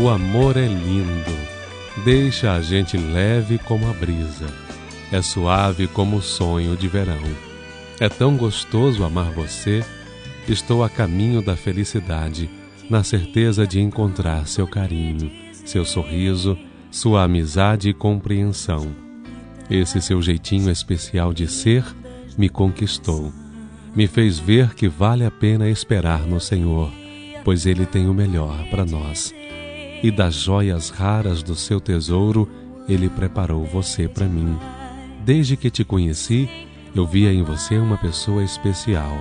O amor é lindo, deixa a gente leve como a brisa, é suave como o sonho de verão. É tão gostoso amar você, estou a caminho da felicidade, na certeza de encontrar seu carinho, seu sorriso, sua amizade e compreensão. Esse seu jeitinho especial de ser me conquistou, me fez ver que vale a pena esperar no Senhor, pois Ele tem o melhor para nós e das joias raras do seu tesouro, ele preparou você para mim. Desde que te conheci, eu via em você uma pessoa especial,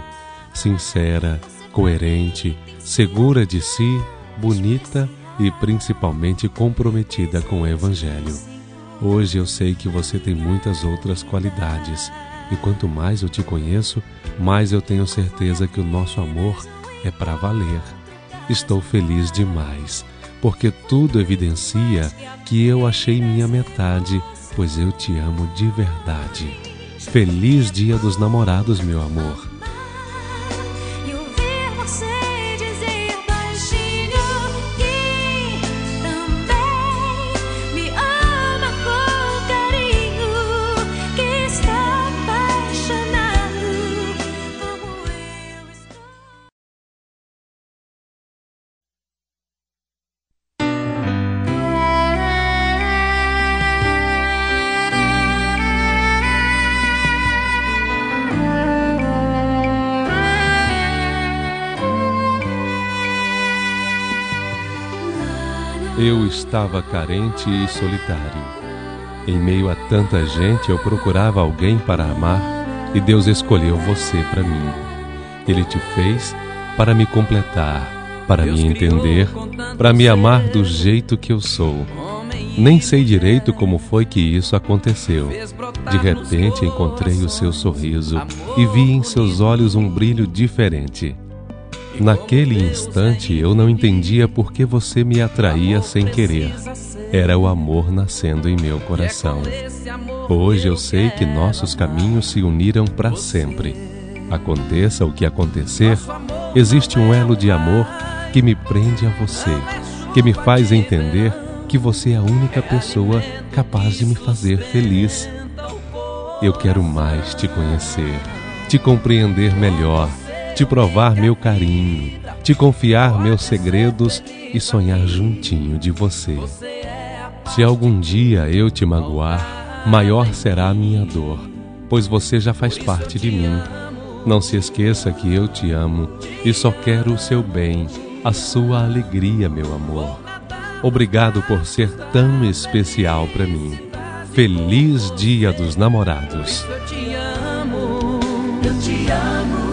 sincera, coerente, segura de si, bonita e principalmente comprometida com o Evangelho. Hoje eu sei que você tem muitas outras qualidades, e quanto mais eu te conheço, mais eu tenho certeza que o nosso amor é para valer. Estou feliz demais porque tudo evidencia que eu achei minha metade, pois eu te amo de verdade. Feliz Dia dos Namorados, meu amor. Eu estava carente e solitário. Em meio a tanta gente, eu procurava alguém para amar e Deus escolheu você para mim. Ele te fez para me completar, para me entender, para me amar do jeito que eu sou. Nem sei direito como foi que isso aconteceu. De repente encontrei o seu sorriso e vi em seus olhos um brilho diferente. Naquele instante eu não entendia por que você me atraía sem querer. Era o amor nascendo em meu coração. Hoje eu sei que nossos caminhos se uniram para sempre. Aconteça o que acontecer, existe um elo de amor que me prende a você, que me faz entender que você é a única pessoa capaz de me fazer feliz. Eu quero mais te conhecer, te compreender melhor te provar meu carinho, te confiar meus segredos e sonhar juntinho de você. Se algum dia eu te magoar, maior será a minha dor, pois você já faz parte de mim. Não se esqueça que eu te amo e só quero o seu bem, a sua alegria, meu amor. Obrigado por ser tão especial para mim. Feliz Dia dos Namorados. Eu te amo, eu te amo.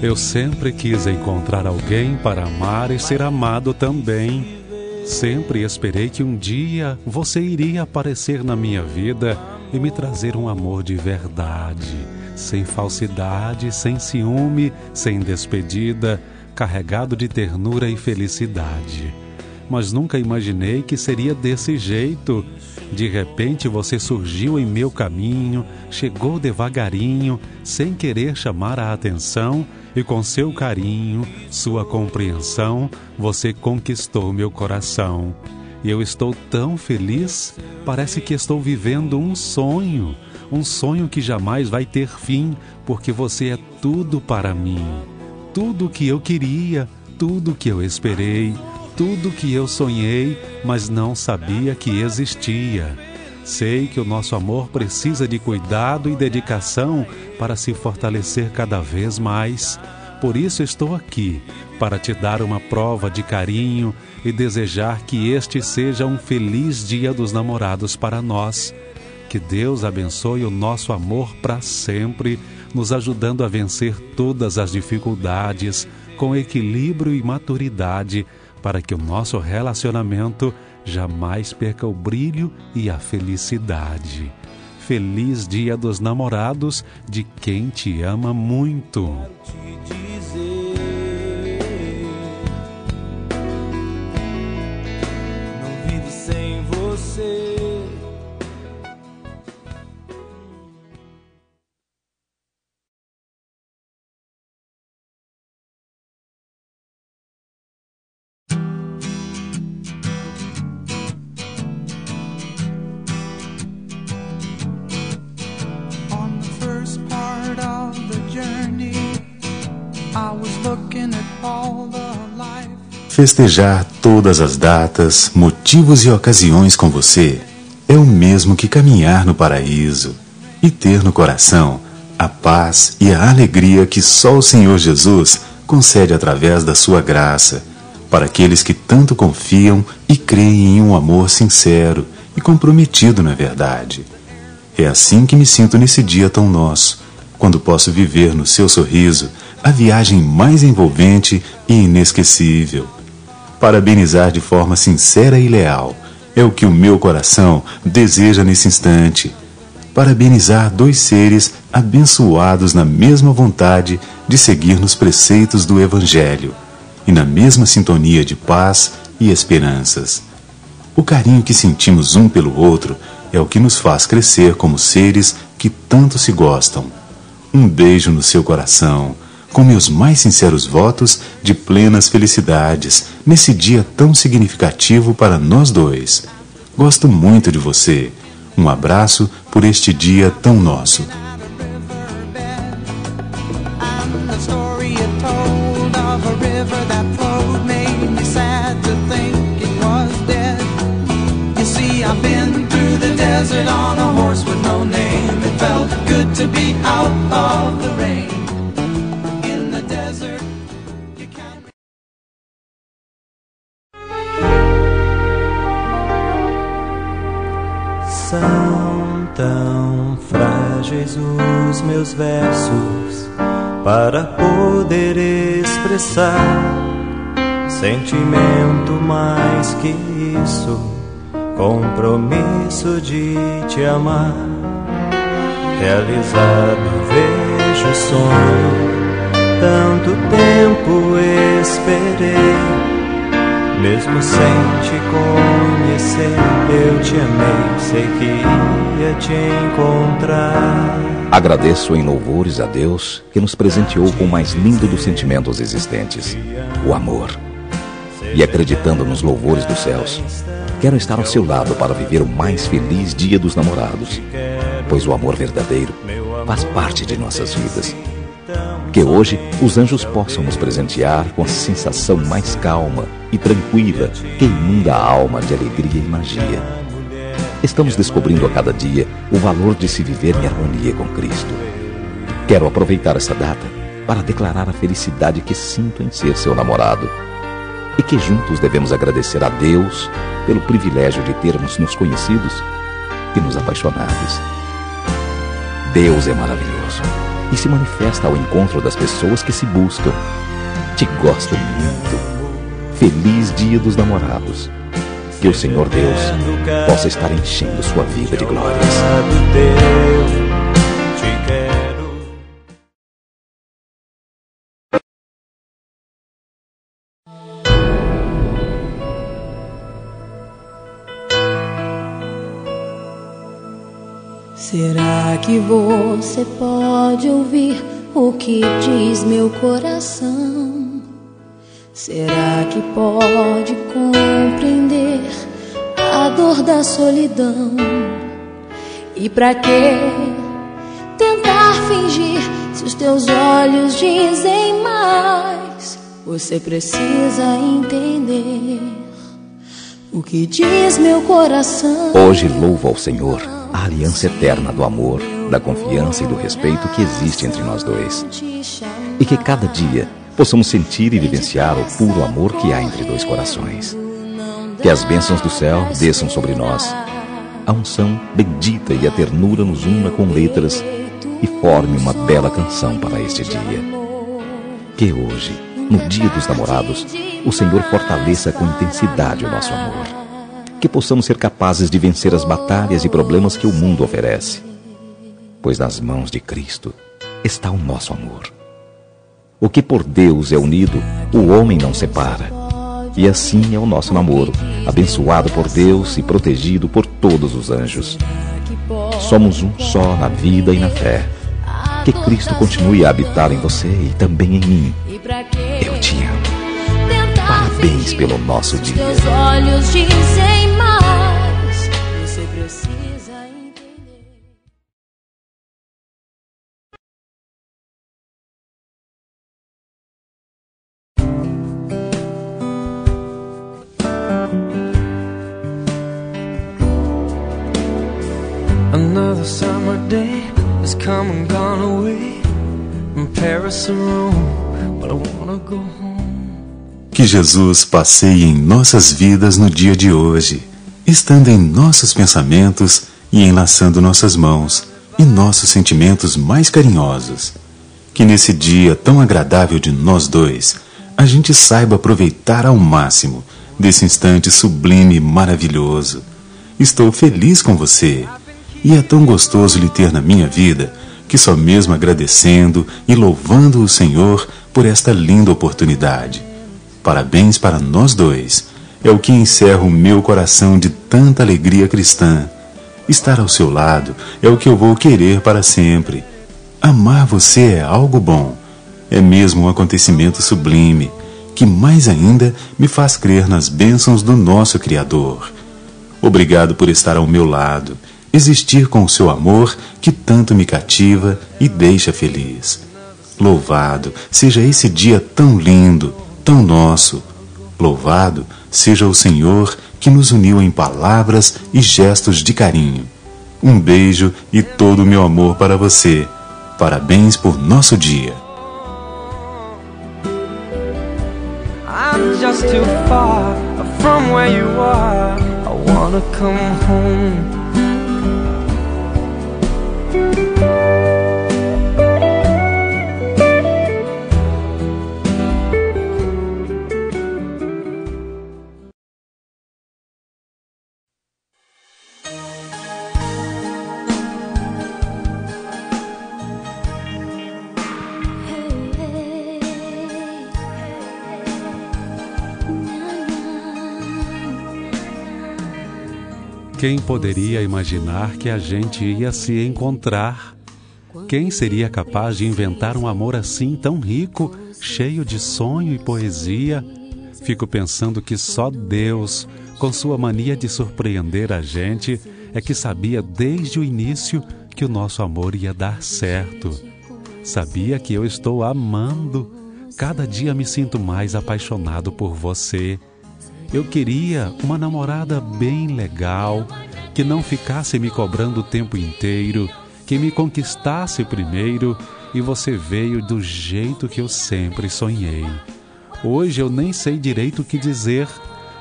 Eu sempre quis encontrar alguém para amar e ser amado também. Sempre esperei que um dia você iria aparecer na minha vida e me trazer um amor de verdade, sem falsidade, sem ciúme, sem despedida, carregado de ternura e felicidade. Mas nunca imaginei que seria desse jeito. De repente você surgiu em meu caminho, chegou devagarinho, sem querer chamar a atenção e com seu carinho, sua compreensão, você conquistou meu coração. Eu estou tão feliz, parece que estou vivendo um sonho, um sonho que jamais vai ter fim, porque você é tudo para mim. Tudo que eu queria, tudo que eu esperei, tudo que eu sonhei, mas não sabia que existia. Sei que o nosso amor precisa de cuidado e dedicação para se fortalecer cada vez mais. Por isso estou aqui, para te dar uma prova de carinho e desejar que este seja um feliz Dia dos Namorados para nós. Que Deus abençoe o nosso amor para sempre, nos ajudando a vencer todas as dificuldades, com equilíbrio e maturidade para que o nosso relacionamento jamais perca o brilho e a felicidade. Feliz Dia dos Namorados de quem te ama muito. Festejar todas as datas, motivos e ocasiões com você é o mesmo que caminhar no paraíso e ter no coração a paz e a alegria que só o Senhor Jesus concede através da sua graça para aqueles que tanto confiam e creem em um amor sincero e comprometido na verdade. É assim que me sinto nesse dia tão nosso, quando posso viver no seu sorriso a viagem mais envolvente e inesquecível Parabenizar de forma sincera e leal é o que o meu coração deseja nesse instante. Parabenizar dois seres abençoados na mesma vontade de seguir nos preceitos do Evangelho e na mesma sintonia de paz e esperanças. O carinho que sentimos um pelo outro é o que nos faz crescer como seres que tanto se gostam. Um beijo no seu coração com meus mais sinceros votos de plenas felicidades nesse dia tão significativo para nós dois. Gosto muito de você. Um abraço por este dia tão nosso. to be out of the rain. Para poder expressar sentimento mais que isso, compromisso de te amar. Realizado vejo o sonho, tanto tempo esperei mesmo sem te conhecer, eu te amei, sei que ia te encontrar. Agradeço em louvores a Deus que nos presenteou com o mais lindo dos sentimentos existentes, o amor. E acreditando nos louvores dos céus, quero estar ao seu lado para viver o mais feliz dia dos namorados, pois o amor verdadeiro faz parte de nossas vidas. Que hoje os anjos possam nos presentear com a sensação mais calma e tranquila que inunda a alma de alegria e magia. Estamos descobrindo a cada dia o valor de se viver em harmonia com Cristo. Quero aproveitar essa data para declarar a felicidade que sinto em ser seu namorado e que juntos devemos agradecer a Deus pelo privilégio de termos nos conhecidos e nos apaixonados. Deus é maravilhoso e se manifesta ao encontro das pessoas que se buscam. Te gosto muito. Feliz Dia dos Namorados. Que o Senhor Deus possa estar enchendo sua vida de glórias. Será que você pode ouvir o que diz meu coração? Será que pode compreender a dor da solidão? E para que tentar fingir se os teus olhos dizem mais? Você precisa entender o que diz meu coração. Hoje louvo ao Senhor a aliança eterna do amor, da confiança e do respeito que existe entre nós dois. E que cada dia possamos sentir e vivenciar o puro amor que há entre dois corações. Que as bênçãos do céu desçam sobre nós. A unção bendita e a ternura nos una com letras e forme uma bela canção para este dia. Que hoje no dia dos namorados, o Senhor fortaleça com intensidade o nosso amor. Que possamos ser capazes de vencer as batalhas e problemas que o mundo oferece. Pois nas mãos de Cristo está o nosso amor. O que por Deus é unido, o homem não separa. E assim é o nosso namoro, abençoado por Deus e protegido por todos os anjos. Somos um só na vida e na fé. Que Cristo continue a habitar em você e também em mim. Eu te amo. Parabéns pelo nosso dia. Another summer day has come and gone away from Paris or Rome, but I wanna go home. Que Jesus passeie em nossas vidas no dia de hoje, estando em nossos pensamentos e enlaçando nossas mãos e nossos sentimentos mais carinhosos. Que nesse dia tão agradável de nós dois, a gente saiba aproveitar ao máximo desse instante sublime e maravilhoso. Estou feliz com você. E é tão gostoso lhe ter na minha vida que só mesmo agradecendo e louvando o Senhor por esta linda oportunidade. Parabéns para nós dois. É o que encerra o meu coração de tanta alegria cristã. Estar ao seu lado é o que eu vou querer para sempre. Amar você é algo bom. É mesmo um acontecimento sublime, que mais ainda me faz crer nas bênçãos do nosso Criador. Obrigado por estar ao meu lado existir com o seu amor que tanto me cativa e deixa feliz. Louvado seja esse dia tão lindo, tão nosso. Louvado seja o Senhor que nos uniu em palavras e gestos de carinho. Um beijo e todo o meu amor para você. Parabéns por nosso dia. I'm just too far from where you are. I wanna come home. Thank you. Quem poderia imaginar que a gente ia se encontrar? Quem seria capaz de inventar um amor assim tão rico, cheio de sonho e poesia? Fico pensando que só Deus, com sua mania de surpreender a gente, é que sabia desde o início que o nosso amor ia dar certo. Sabia que eu estou amando. Cada dia me sinto mais apaixonado por você. Eu queria uma namorada bem legal, que não ficasse me cobrando o tempo inteiro, que me conquistasse primeiro e você veio do jeito que eu sempre sonhei. Hoje eu nem sei direito o que dizer,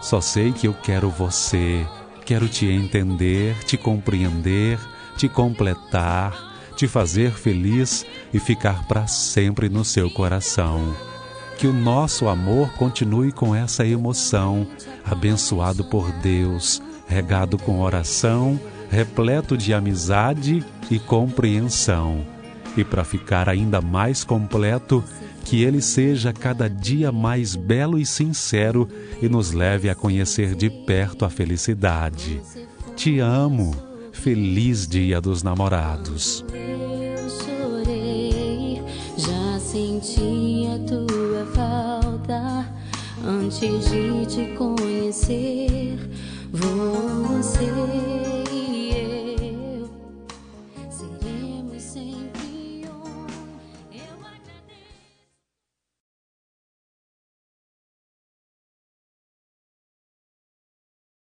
só sei que eu quero você, quero te entender, te compreender, te completar, te fazer feliz e ficar para sempre no seu coração que o nosso amor continue com essa emoção, abençoado por Deus, regado com oração, repleto de amizade e compreensão. E para ficar ainda mais completo, que ele seja cada dia mais belo e sincero e nos leve a conhecer de perto a felicidade. Te amo. Feliz Dia dos Namorados. Eu chorei, já senti a tua antes de te conhecer. Você